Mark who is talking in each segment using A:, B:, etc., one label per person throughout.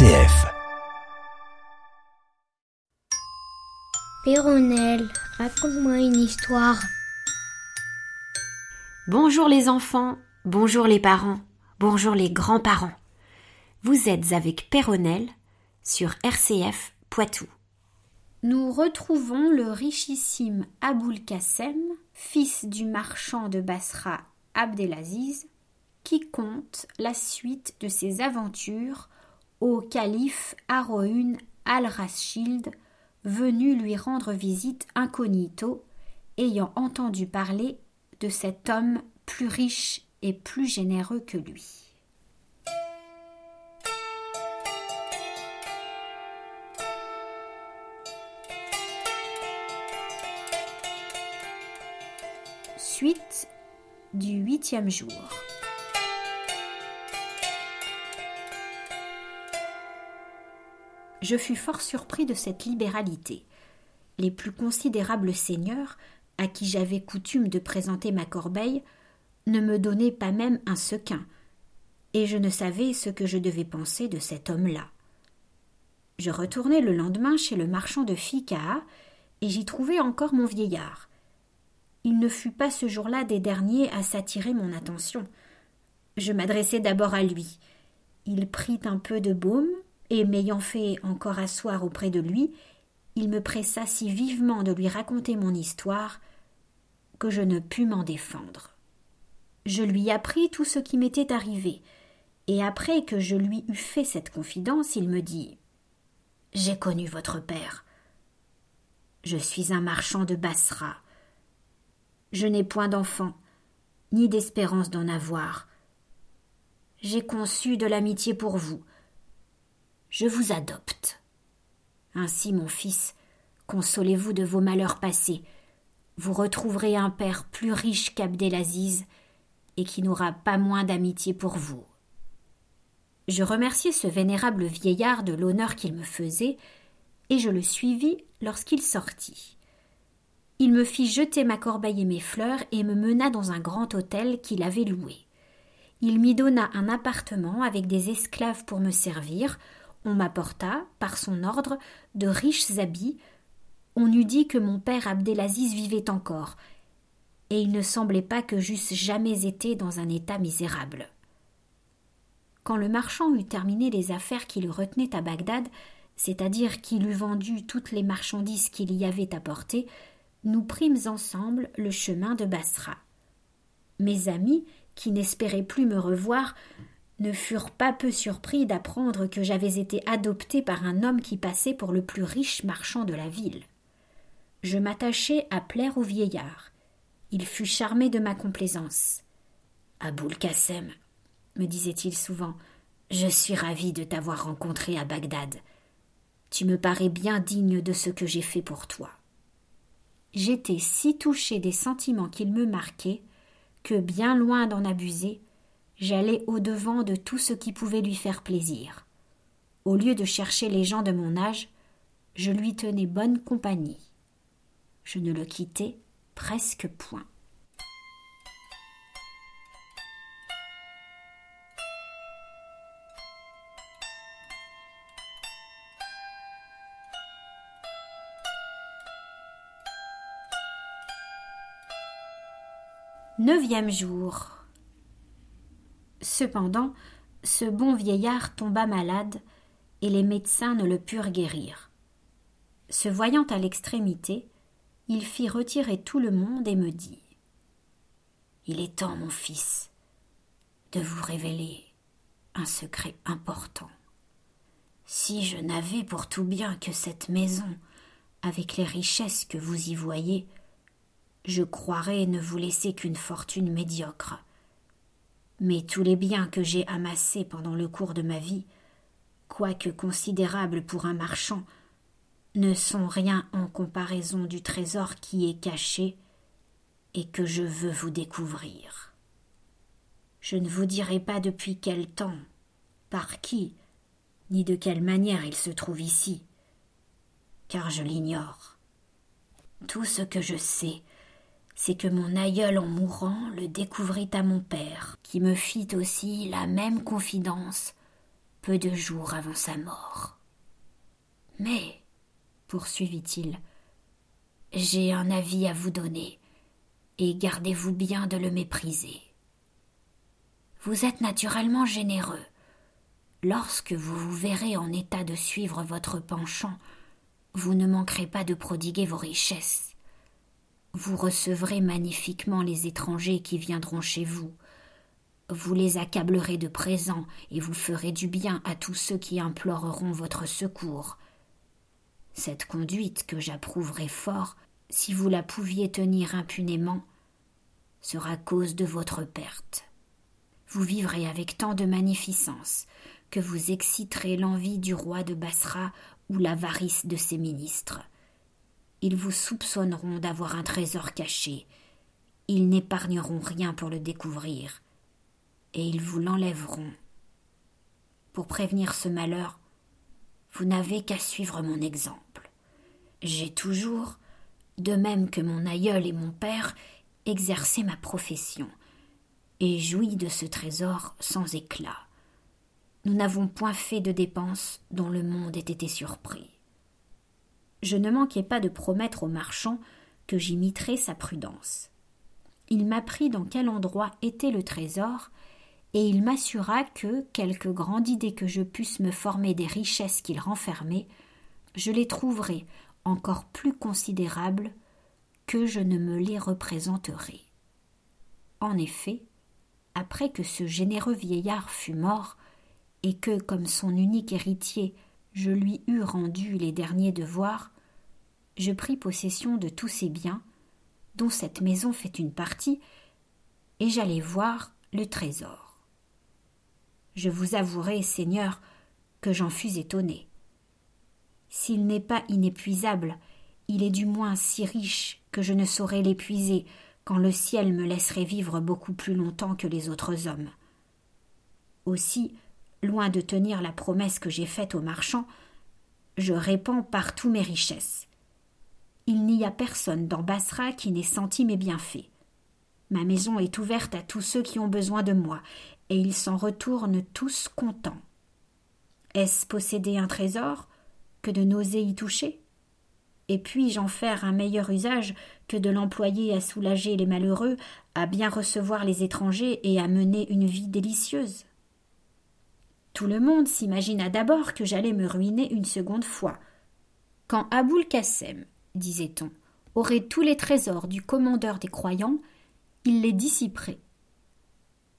A: RCF.
B: Péronnelle, raconte-moi une histoire.
C: Bonjour les enfants, bonjour les parents, bonjour les grands-parents. Vous êtes avec Péronnelle sur RCF Poitou. Nous retrouvons le richissime Aboul Kassem, fils du marchand de Basra Abdelaziz, qui compte la suite de ses aventures au calife Haroun al-Rashid, venu lui rendre visite incognito, ayant entendu parler de cet homme plus riche et plus généreux que lui. Suite du huitième jour. Je fus fort surpris de cette libéralité. Les plus considérables seigneurs, à qui j'avais coutume de présenter ma corbeille, ne me donnaient pas même un sequin, et je ne savais ce que je devais penser de cet homme-là. Je retournai le lendemain chez le marchand de Fika, et j'y trouvai encore mon vieillard. Il ne fut pas ce jour-là des derniers à s'attirer mon attention. Je m'adressai d'abord à lui. Il prit un peu de baume, et m'ayant fait encore asseoir auprès de lui, il me pressa si vivement de lui raconter mon histoire que je ne pus m'en défendre. Je lui appris tout ce qui m'était arrivé, et après que je lui eus fait cette confidence, il me dit J'ai connu votre père. Je suis un marchand de Bassra. Je n'ai point d'enfant, ni d'espérance d'en avoir. J'ai conçu de l'amitié pour vous, je vous adopte. Ainsi, mon fils, consolez-vous de vos malheurs passés. Vous retrouverez un père plus riche qu'Abdelaziz et qui n'aura pas moins d'amitié pour vous. Je remerciai ce vénérable vieillard de l'honneur qu'il me faisait, et je le suivis lorsqu'il sortit. Il me fit jeter ma corbeille et mes fleurs et me mena dans un grand hôtel qu'il avait loué. Il m'y donna un appartement avec des esclaves pour me servir, on m'apporta, par son ordre, de riches habits. On eût dit que mon père Abdelaziz vivait encore, et il ne semblait pas que j'eusse jamais été dans un état misérable. Quand le marchand eut terminé les affaires qui le retenaient à Bagdad, c'est-à-dire qu'il eut vendu toutes les marchandises qu'il y avait apportées, nous prîmes ensemble le chemin de Bassra. Mes amis, qui n'espéraient plus me revoir, ne furent pas peu surpris d'apprendre que j'avais été adopté par un homme qui passait pour le plus riche marchand de la ville. Je m'attachai à plaire au vieillard. Il fut charmé de ma complaisance. Aboul Kassem, me disait-il souvent, je suis ravi de t'avoir rencontré à Bagdad. Tu me parais bien digne de ce que j'ai fait pour toi. J'étais si touché des sentiments qu'il me marquait que, bien loin d'en abuser, j'allais au-devant de tout ce qui pouvait lui faire plaisir. Au lieu de chercher les gens de mon âge, je lui tenais bonne compagnie. Je ne le quittais presque point. Neuvième jour. Cependant, ce bon vieillard tomba malade, et les médecins ne le purent guérir. Se voyant à l'extrémité, il fit retirer tout le monde et me dit Il est temps, mon fils, de vous révéler un secret important. Si je n'avais pour tout bien que cette maison, avec les richesses que vous y voyez, je croirais ne vous laisser qu'une fortune médiocre mais tous les biens que j'ai amassés pendant le cours de ma vie, quoique considérables pour un marchand, ne sont rien en comparaison du trésor qui est caché et que je veux vous découvrir. Je ne vous dirai pas depuis quel temps, par qui, ni de quelle manière il se trouve ici, car je l'ignore. Tout ce que je sais, c'est que mon aïeul en mourant le découvrit à mon père, qui me fit aussi la même confidence peu de jours avant sa mort. Mais, poursuivit-il, j'ai un avis à vous donner, et gardez-vous bien de le mépriser. Vous êtes naturellement généreux. Lorsque vous vous verrez en état de suivre votre penchant, vous ne manquerez pas de prodiguer vos richesses. Vous recevrez magnifiquement les étrangers qui viendront chez vous. Vous les accablerez de présents et vous ferez du bien à tous ceux qui imploreront votre secours. Cette conduite que j'approuverai fort, si vous la pouviez tenir impunément, sera cause de votre perte. Vous vivrez avec tant de magnificence que vous exciterez l'envie du roi de Bassra ou l'avarice de ses ministres. Ils vous soupçonneront d'avoir un trésor caché. Ils n'épargneront rien pour le découvrir. Et ils vous l'enlèveront. Pour prévenir ce malheur, vous n'avez qu'à suivre mon exemple. J'ai toujours, de même que mon aïeul et mon père, exercé ma profession, et joui de ce trésor sans éclat. Nous n'avons point fait de dépenses dont le monde ait été surpris. Je ne manquai pas de promettre au marchand que j'imiterais sa prudence. Il m'apprit dans quel endroit était le trésor, et il m'assura que, quelque grande idée que je pusse me former des richesses qu'il renfermait, je les trouverais encore plus considérables que je ne me les représenterai. En effet, après que ce généreux vieillard fut mort, et que, comme son unique héritier, je lui eus rendu les derniers devoirs, je pris possession de tous ses biens, dont cette maison fait une partie, et j'allai voir le trésor. Je vous avouerai, Seigneur, que j'en fus étonné. S'il n'est pas inépuisable, il est du moins si riche que je ne saurais l'épuiser quand le ciel me laisserait vivre beaucoup plus longtemps que les autres hommes. Aussi, loin de tenir la promesse que j'ai faite aux marchands, je répands partout mes richesses. Il n'y a personne dans Bassra qui n'ait senti mes bienfaits. Ma maison est ouverte à tous ceux qui ont besoin de moi, et ils s'en retournent tous contents. Est-ce posséder un trésor que de n'oser y toucher? Et puis-je en faire un meilleur usage que de l'employer à soulager les malheureux, à bien recevoir les étrangers et à mener une vie délicieuse? Tout le monde s'imagina d'abord que j'allais me ruiner une seconde fois. Quand Aboul Kassem, disait-on, aurait tous les trésors du commandeur des croyants, il les dissiperait.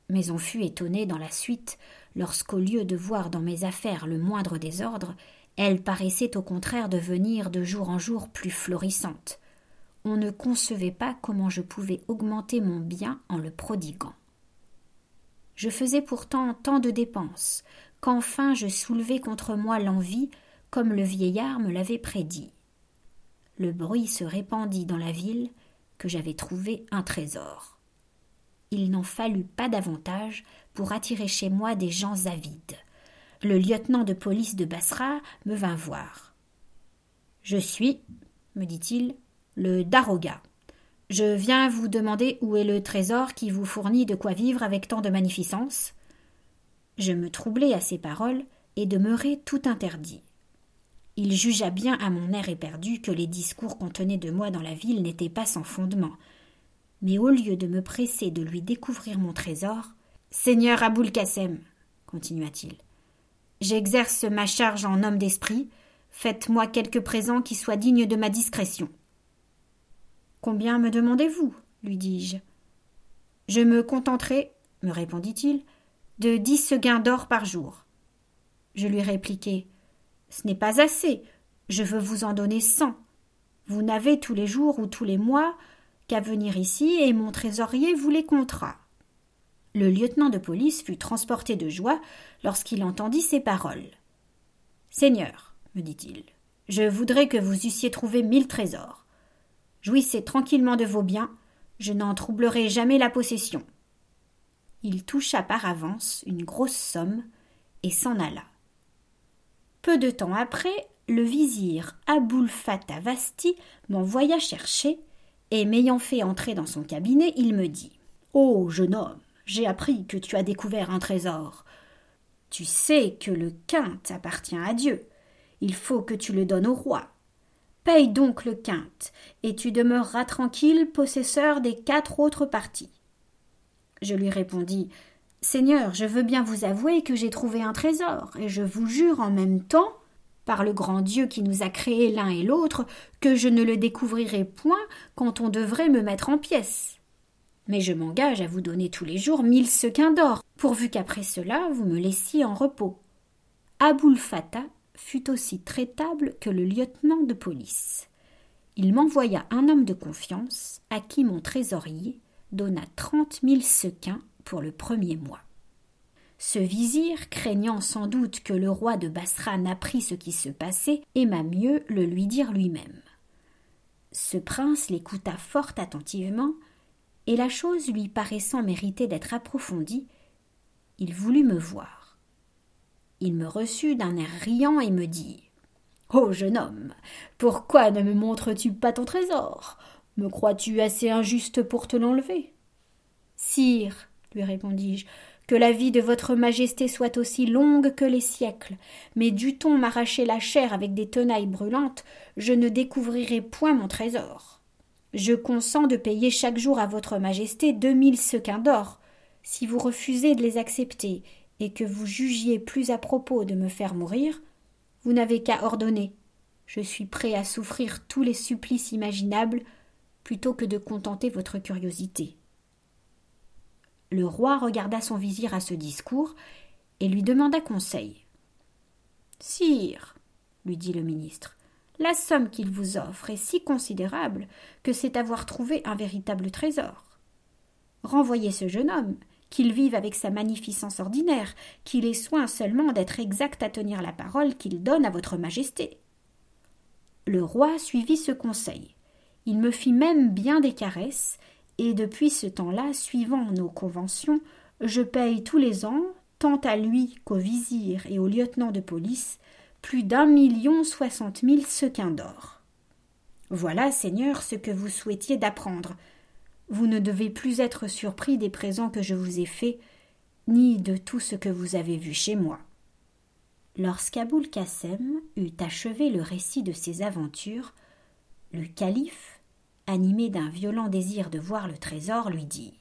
C: Mais on fut étonné dans la suite, lorsqu'au lieu de voir dans mes affaires le moindre désordre, elles paraissaient au contraire devenir de jour en jour plus florissantes. On ne concevait pas comment je pouvais augmenter mon bien en le prodiguant. Je faisais pourtant tant de dépenses qu'enfin je soulevai contre moi l'envie, comme le vieillard me l'avait prédit. Le bruit se répandit dans la ville que j'avais trouvé un trésor. Il n'en fallut pas davantage pour attirer chez moi des gens avides. Le lieutenant de police de Bassra me vint voir. Je suis, me dit-il, le Daroga. Je viens vous demander où est le trésor qui vous fournit de quoi vivre avec tant de magnificence. Je me troublai à ces paroles et demeurai tout interdit. Il jugea bien à mon air éperdu que les discours qu'on tenait de moi dans la ville n'étaient pas sans fondement. Mais au lieu de me presser de lui découvrir mon trésor, Seigneur Aboul Kassem, continua-t-il, j'exerce ma charge en homme d'esprit, faites-moi quelques présents qui soient dignes de ma discrétion. Combien me demandez-vous? lui dis-je. Je me contenterai, me répondit-il, de dix gains d'or par jour. Je lui répliquai. Ce n'est pas assez. Je veux vous en donner cent. Vous n'avez tous les jours ou tous les mois qu'à venir ici et mon trésorier vous les comptera. Le lieutenant de police fut transporté de joie lorsqu'il entendit ces paroles. Seigneur, me dit-il, je voudrais que vous eussiez trouvé mille trésors. Jouissez tranquillement de vos biens, je n'en troublerai jamais la possession. Il toucha par avance une grosse somme et s'en alla. Peu de temps après, le vizir Aboul Fatah Vasti m'envoya chercher, et m'ayant fait entrer dans son cabinet, il me dit oh, jeune homme, j'ai appris que tu as découvert un trésor. Tu sais que le quinte appartient à Dieu. Il faut que tu le donnes au roi. Paye donc le quinte, et tu demeureras tranquille, possesseur des quatre autres parties. Je lui répondis Seigneur, je veux bien vous avouer que j'ai trouvé un trésor, et je vous jure en même temps, par le grand Dieu qui nous a créés l'un et l'autre, que je ne le découvrirai point quand on devrait me mettre en pièces. Mais je m'engage à vous donner tous les jours mille sequins d'or, pourvu qu'après cela vous me laissiez en repos. Aboul Fatah fut aussi traitable que le lieutenant de police. Il m'envoya un homme de confiance à qui mon trésorier donna trente mille sequins pour le premier mois. Ce vizir, craignant sans doute que le roi de Bassra n'apprît ce qui se passait, aima mieux le lui dire lui-même. Ce prince l'écouta fort attentivement, et la chose lui paraissant mériter d'être approfondie, il voulut me voir. Il me reçut d'un air riant et me dit Ô jeune homme, pourquoi ne me montres-tu pas ton trésor? Me crois-tu assez injuste pour te l'enlever? Sire, lui répondis-je, que la vie de votre majesté soit aussi longue que les siècles, mais dût-on m'arracher la chair avec des tenailles brûlantes, je ne découvrirai point mon trésor. Je consens de payer chaque jour à votre majesté deux mille sequins d'or. Si vous refusez de les accepter et que vous jugiez plus à propos de me faire mourir, vous n'avez qu'à ordonner. Je suis prêt à souffrir tous les supplices imaginables plutôt que de contenter votre curiosité. Le roi regarda son vizir à ce discours et lui demanda conseil. Sire, lui dit le ministre, la somme qu'il vous offre est si considérable que c'est avoir trouvé un véritable trésor. Renvoyez ce jeune homme, qu'il vive avec sa magnificence ordinaire, qu'il ait soin seulement d'être exact à tenir la parole qu'il donne à votre majesté. Le roi suivit ce conseil. Il me fit même bien des caresses, et depuis ce temps-là, suivant nos conventions, je paye tous les ans, tant à lui qu'au vizir et au lieutenant de police, plus d'un million soixante mille sequins d'or. Voilà, Seigneur, ce que vous souhaitiez d'apprendre. Vous ne devez plus être surpris des présents que je vous ai faits, ni de tout ce que vous avez vu chez moi. Lorsqu'Aboul Kassem eut achevé le récit de ses aventures, le calife, animé d'un violent désir de voir le trésor, lui dit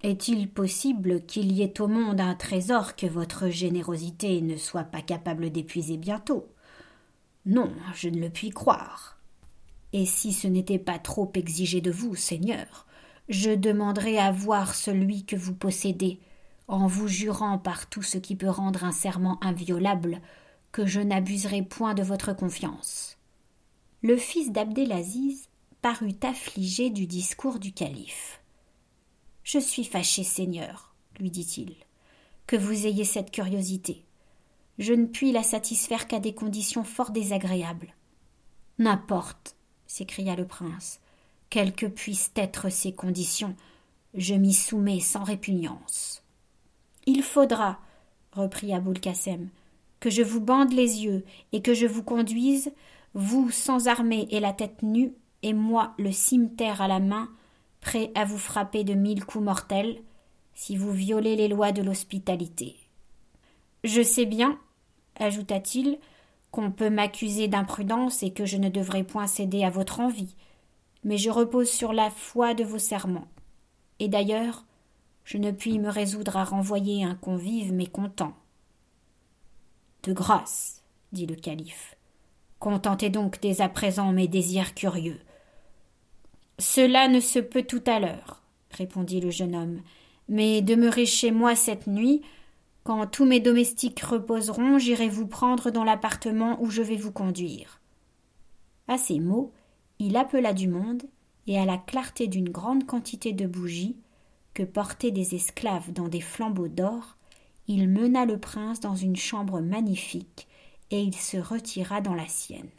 C: est-il possible qu'il y ait au monde un trésor que votre générosité ne soit pas capable d'épuiser bientôt? Non, je ne le puis croire. Et si ce n'était pas trop exigé de vous, Seigneur, je demanderais à voir celui que vous possédez, en vous jurant par tout ce qui peut rendre un serment inviolable que je n'abuserai point de votre confiance. Le fils d'Abdelaziz parut affligé du discours du calife. Je suis fâché, Seigneur, lui dit-il, que vous ayez cette curiosité. Je ne puis la satisfaire qu'à des conditions fort désagréables. N'importe, s'écria le prince, quelles que puissent être ces conditions, je m'y soumets sans répugnance. Il faudra, reprit Aboul Kassem, que je vous bande les yeux et que je vous conduise, vous sans armée et la tête nue, et moi le cimeterre à la main, prêt à vous frapper de mille coups mortels si vous violez les lois de l'hospitalité. Je sais bien, ajouta-t-il, qu'on peut m'accuser d'imprudence et que je ne devrais point céder à votre envie, mais je repose sur la foi de vos serments. Et d'ailleurs, je ne puis me résoudre à renvoyer un convive mécontent. De grâce, dit le calife, contentez donc dès à présent mes désirs curieux. Cela ne se peut tout à l'heure, répondit le jeune homme, mais demeurez chez moi cette nuit. Quand tous mes domestiques reposeront, j'irai vous prendre dans l'appartement où je vais vous conduire. À ces mots, il appela du monde, et à la clarté d'une grande quantité de bougies, que portaient des esclaves dans des flambeaux d'or, il mena le prince dans une chambre magnifique, et il se retira dans la sienne.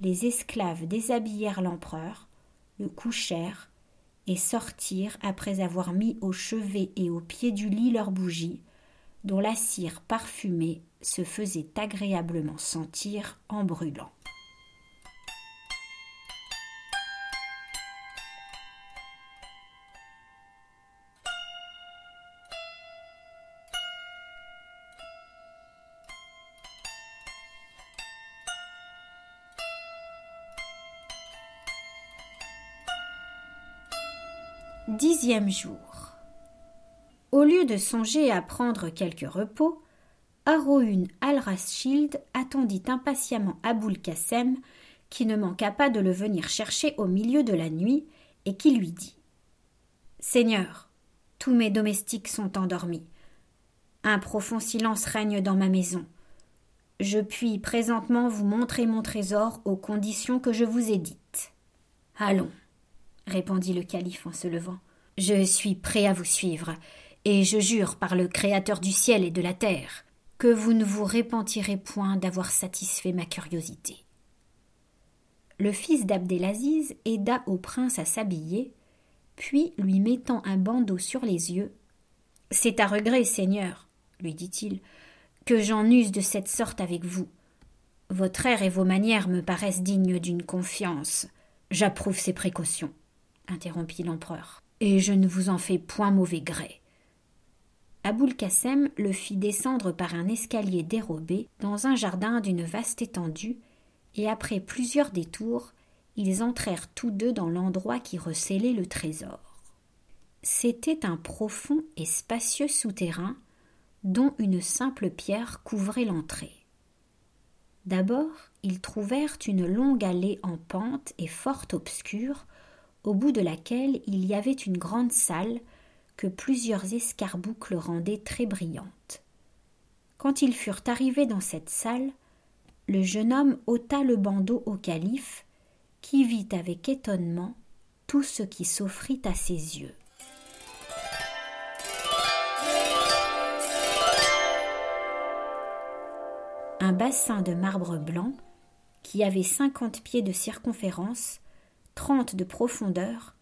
C: Les esclaves déshabillèrent l'empereur, le couchèrent et sortirent après avoir mis au chevet et au pied du lit leurs bougies, dont la cire parfumée se faisait agréablement sentir en brûlant. Dixième jour. Au lieu de songer à prendre quelque repos, Aroun al-Rashid attendit impatiemment Aboul Kassem, qui ne manqua pas de le venir chercher au milieu de la nuit, et qui lui dit Seigneur, tous mes domestiques sont endormis. Un profond silence règne dans ma maison. Je puis présentement vous montrer mon trésor aux conditions que je vous ai dites. Allons, répondit le calife en se levant. Je suis prêt à vous suivre, et je jure par le Créateur du ciel et de la terre que vous ne vous repentirez point d'avoir satisfait ma curiosité. Le fils d'Abdelaziz aida au prince à s'habiller, puis lui mettant un bandeau sur les yeux. C'est à regret, Seigneur, lui dit-il, que j'en use de cette sorte avec vous. Votre air et vos manières me paraissent dignes d'une confiance. J'approuve ces précautions interrompit l'empereur, et je ne vous en fais point mauvais gré. Aboul Kassem le fit descendre par un escalier dérobé dans un jardin d'une vaste étendue, et après plusieurs détours, ils entrèrent tous deux dans l'endroit qui recelait le trésor. C'était un profond et spacieux souterrain dont une simple pierre couvrait l'entrée. D'abord, ils trouvèrent une longue allée en pente et fort obscure au bout de laquelle il y avait une grande salle que plusieurs escarboucles rendaient très brillante. Quand ils furent arrivés dans cette salle, le jeune homme ôta le bandeau au calife, qui vit avec étonnement tout ce qui s'offrit à ses yeux. Un bassin de marbre blanc, qui avait cinquante pieds de circonférence, trente de profondeur,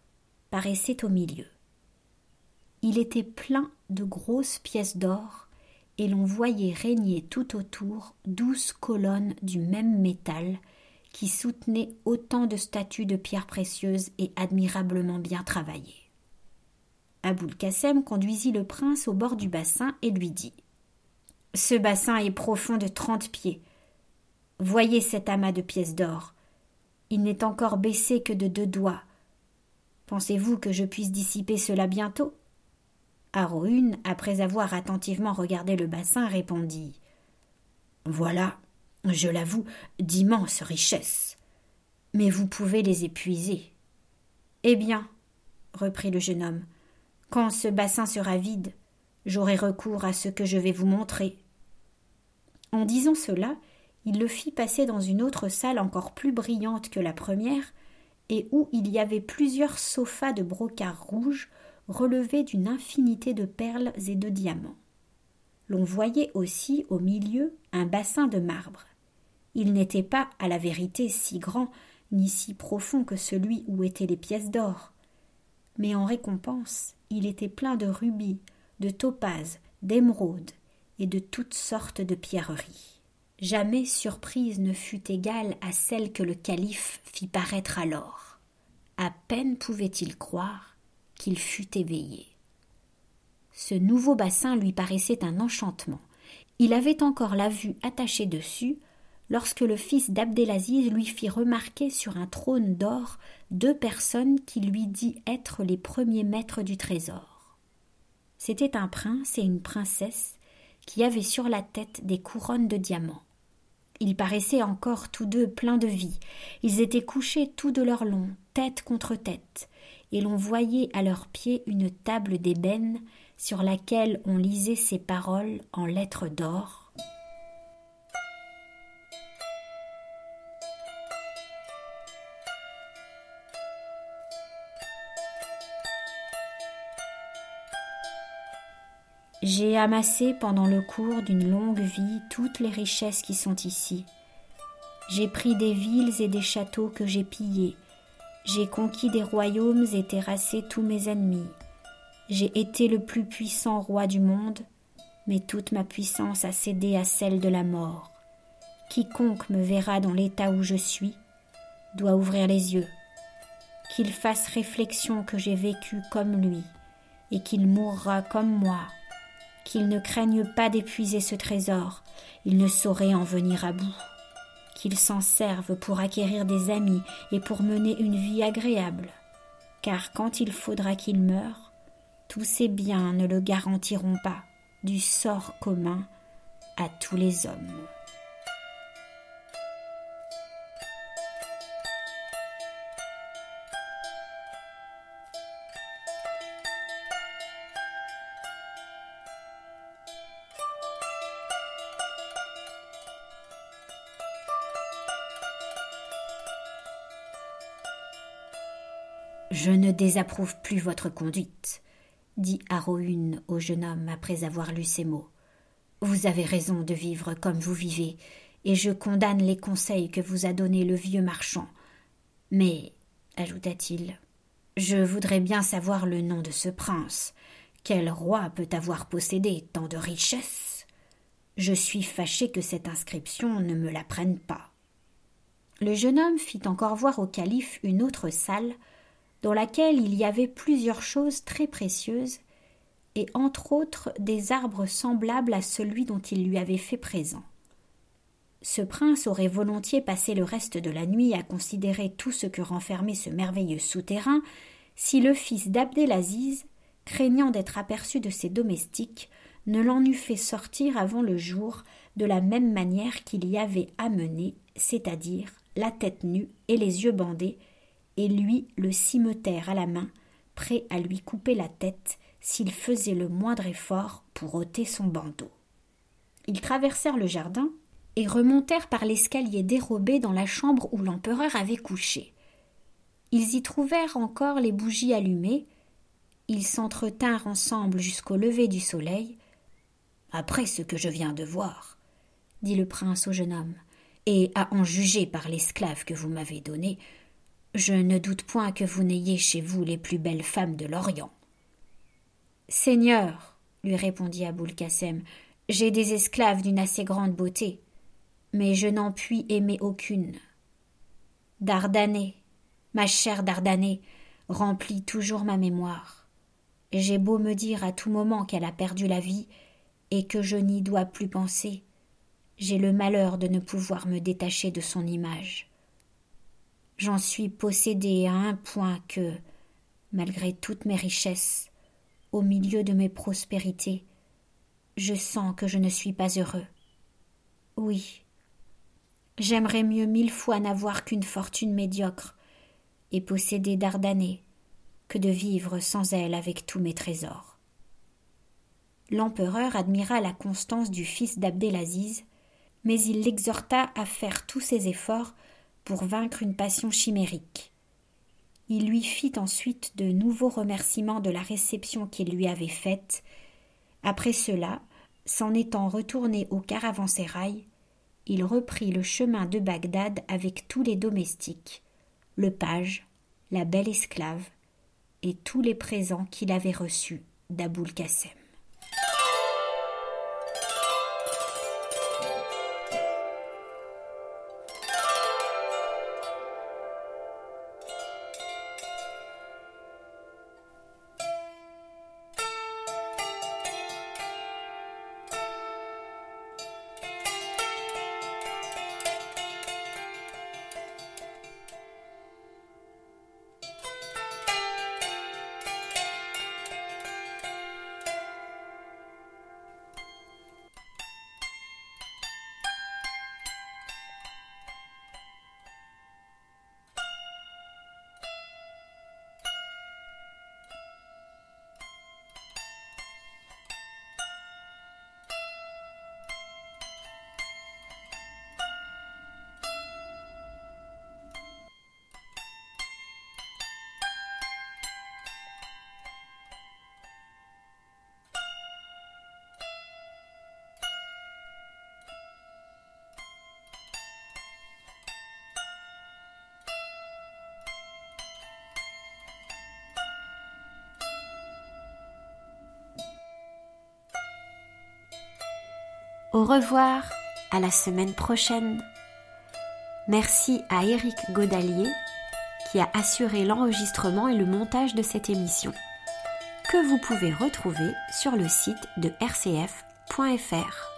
C: paraissait au milieu. Il était plein de grosses pièces d'or, et l'on voyait régner tout autour douze colonnes du même métal qui soutenaient autant de statues de pierres précieuses et admirablement bien travaillées. Aboul Kassem conduisit le prince au bord du bassin et lui dit Ce bassin est profond de trente pieds. Voyez cet amas de pièces d'or. Il n'est encore baissé que de deux doigts. Pensez-vous que je puisse dissiper cela bientôt? Aroun, après avoir attentivement regardé le bassin, répondit Voilà, je l'avoue, d'immenses richesses. Mais vous pouvez les épuiser. Eh bien, reprit le jeune homme, quand ce bassin sera vide, j'aurai recours à ce que je vais vous montrer. En disant cela, il le fit passer dans une autre salle encore plus brillante que la première, et où il y avait plusieurs sofas de brocart rouge relevés d'une infinité de perles et de diamants. L'on voyait aussi au milieu un bassin de marbre. Il n'était pas, à la vérité, si grand ni si profond que celui où étaient les pièces d'or. Mais en récompense, il était plein de rubis, de topazes, d'émeraudes et de toutes sortes de pierreries. Jamais surprise ne fut égale à celle que le calife fit paraître alors. À peine pouvait-il croire qu'il fût éveillé. Ce nouveau bassin lui paraissait un enchantement. Il avait encore la vue attachée dessus lorsque le fils d'Abdelaziz lui fit remarquer sur un trône d'or deux personnes qui lui dit être les premiers maîtres du trésor. C'était un prince et une princesse qui avaient sur la tête des couronnes de diamants. Ils paraissaient encore tous deux pleins de vie. Ils étaient couchés tout de leur long, tête contre tête, et l'on voyait à leurs pieds une table d'ébène sur laquelle on lisait ces paroles en lettres d'or. J'ai amassé pendant le cours d'une longue vie toutes les richesses qui sont ici. J'ai pris des villes et des châteaux que j'ai pillés. J'ai conquis des royaumes et terrassé tous mes ennemis. J'ai été le plus puissant roi du monde, mais toute ma puissance a cédé à celle de la mort. Quiconque me verra dans l'état où je suis doit ouvrir les yeux, qu'il fasse réflexion que j'ai vécu comme lui, et qu'il mourra comme moi qu'il ne craigne pas d'épuiser ce trésor, il ne saurait en venir à bout, qu'il s'en serve pour acquérir des amis et pour mener une vie agréable. car quand il faudra qu'il meure, tous ses biens ne le garantiront pas du sort commun à tous les hommes. Je ne désapprouve plus votre conduite, dit Aroune au jeune homme après avoir lu ces mots. Vous avez raison de vivre comme vous vivez, et je condamne les conseils que vous a donnés le vieux marchand. Mais, ajouta-t-il, je voudrais bien savoir le nom de ce prince. Quel roi peut avoir possédé tant de richesses? Je suis fâché que cette inscription ne me la prenne pas. Le jeune homme fit encore voir au calife une autre salle dans laquelle il y avait plusieurs choses très précieuses, et entre autres des arbres semblables à celui dont il lui avait fait présent. Ce prince aurait volontiers passé le reste de la nuit à considérer tout ce que renfermait ce merveilleux souterrain, si le fils d'Abdelaziz, craignant d'être aperçu de ses domestiques, ne l'en eût fait sortir avant le jour, de la même manière qu'il y avait amené, c'est-à-dire la tête nue et les yeux bandés, et lui le cimeterre à la main, prêt à lui couper la tête s'il faisait le moindre effort pour ôter son bandeau. Ils traversèrent le jardin et remontèrent par l'escalier dérobé dans la chambre où l'empereur avait couché. Ils y trouvèrent encore les bougies allumées. Ils s'entretinrent ensemble jusqu'au lever du soleil. Après ce que je viens de voir, dit le prince au jeune homme, et à en juger par l'esclave que vous m'avez donné, je ne doute point que vous n'ayez chez vous les plus belles femmes de l'Orient. Seigneur, lui répondit Aboul Kassem, j'ai des esclaves d'une assez grande beauté, mais je n'en puis aimer aucune. Dardanée, ma chère Dardanée, remplit toujours ma mémoire. J'ai beau me dire à tout moment qu'elle a perdu la vie et que je n'y dois plus penser, j'ai le malheur de ne pouvoir me détacher de son image. J'en suis possédé à un point que, malgré toutes mes richesses, au milieu de mes prospérités, je sens que je ne suis pas heureux. Oui, j'aimerais mieux mille fois n'avoir qu'une fortune médiocre et posséder Dardanée que de vivre sans elle avec tous mes trésors. L'empereur admira la constance du fils d'Abdelaziz, mais il l'exhorta à faire tous ses efforts pour vaincre une passion chimérique. Il lui fit ensuite de nouveaux remerciements de la réception qu'il lui avait faite. Après cela, s'en étant retourné au caravansérail, il reprit le chemin de Bagdad avec tous les domestiques, le page, la belle esclave, et tous les présents qu'il avait reçus d'Aboul Kassem. Au revoir, à la semaine prochaine. Merci à Eric Godalier qui a assuré l'enregistrement et le montage de cette émission, que vous pouvez retrouver sur le site de rcf.fr.